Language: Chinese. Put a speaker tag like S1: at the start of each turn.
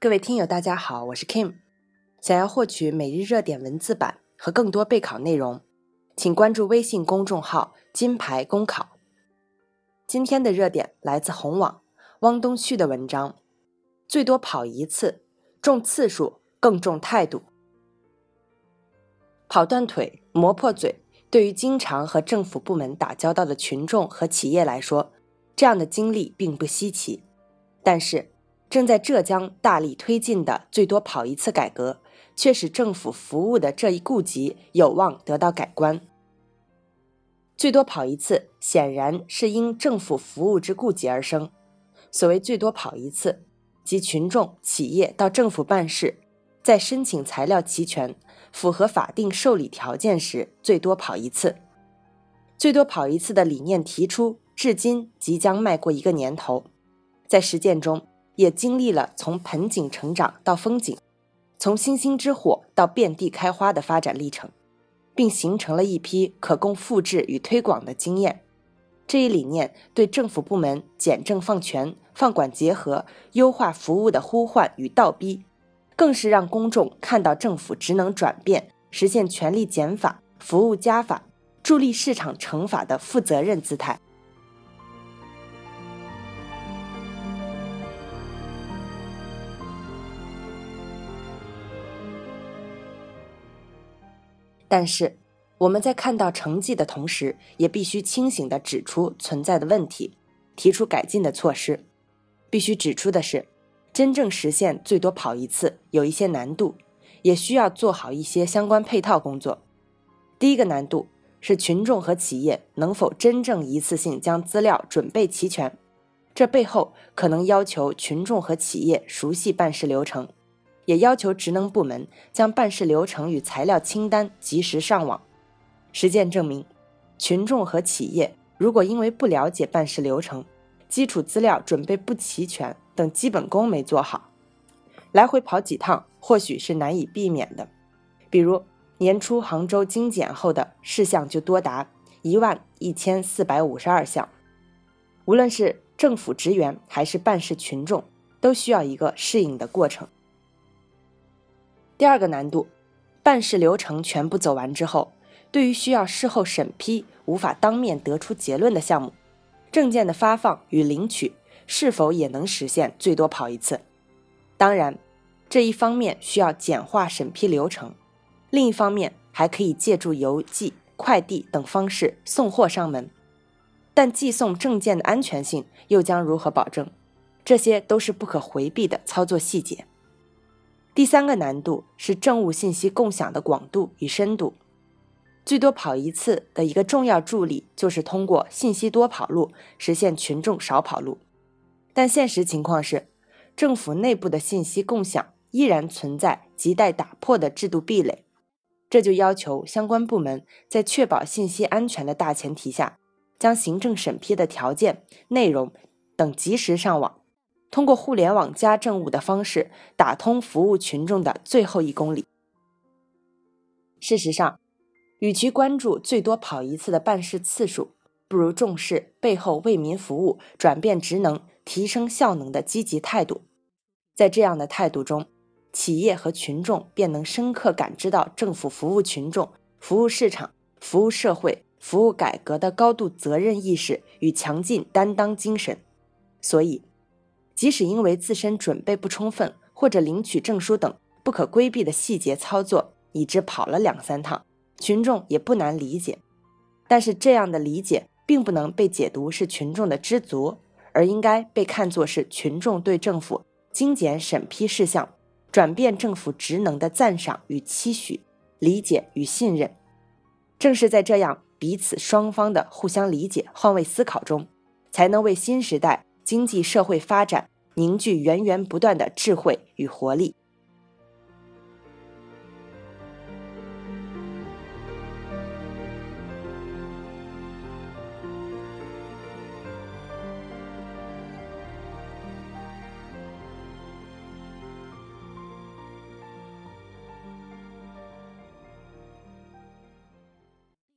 S1: 各位听友，大家好，我是 Kim。想要获取每日热点文字版和更多备考内容，请关注微信公众号“金牌公考”。今天的热点来自红网汪东旭的文章：最多跑一次，重次数更重态度。跑断腿、磨破嘴，对于经常和政府部门打交道的群众和企业来说，这样的经历并不稀奇。但是，正在浙江大力推进的“最多跑一次”改革，却使政府服务的这一痼疾有望得到改观。最多跑一次，显然是因政府服务之痼疾而生。所谓“最多跑一次”，即群众、企业到政府办事，在申请材料齐全、符合法定受理条件时，最多跑一次。最多跑一次的理念提出至今，即将迈过一个年头，在实践中。也经历了从盆景成长到风景，从星星之火到遍地开花的发展历程，并形成了一批可供复制与推广的经验。这一理念对政府部门简政放权、放管结合、优化服务的呼唤与倒逼，更是让公众看到政府职能转变、实现权力减法、服务加法、助力市场乘法的负责任姿态。但是，我们在看到成绩的同时，也必须清醒地指出存在的问题，提出改进的措施。必须指出的是，真正实现最多跑一次有一些难度，也需要做好一些相关配套工作。第一个难度是群众和企业能否真正一次性将资料准备齐全，这背后可能要求群众和企业熟悉办事流程。也要求职能部门将办事流程与材料清单及时上网。实践证明，群众和企业如果因为不了解办事流程、基础资料准备不齐全等基本功没做好，来回跑几趟或许是难以避免的。比如年初杭州精简后的事项就多达一万一千四百五十二项，无论是政府职员还是办事群众，都需要一个适应的过程。第二个难度，办事流程全部走完之后，对于需要事后审批、无法当面得出结论的项目，证件的发放与领取是否也能实现最多跑一次？当然，这一方面需要简化审批流程，另一方面还可以借助邮寄、快递等方式送货上门。但寄送证件的安全性又将如何保证？这些都是不可回避的操作细节。第三个难度是政务信息共享的广度与深度。最多跑一次的一个重要助力，就是通过信息多跑路实现群众少跑路。但现实情况是，政府内部的信息共享依然存在亟待打破的制度壁垒。这就要求相关部门在确保信息安全的大前提下，将行政审批的条件、内容等及时上网。通过互联网加政务的方式打通服务群众的最后一公里。事实上，与其关注最多跑一次的办事次数，不如重视背后为民服务、转变职能、提升效能的积极态度。在这样的态度中，企业和群众便能深刻感知到政府服务群众、服务市场、服务社会、服务改革的高度责任意识与强劲担当精神。所以。即使因为自身准备不充分，或者领取证书等不可规避的细节操作，以致跑了两三趟，群众也不难理解。但是这样的理解并不能被解读是群众的知足，而应该被看作是群众对政府精简审批事项、转变政府职能的赞赏与期许、理解与信任。正是在这样彼此双方的互相理解、换位思考中，才能为新时代。经济社会发展凝聚源源不断的智慧与活力。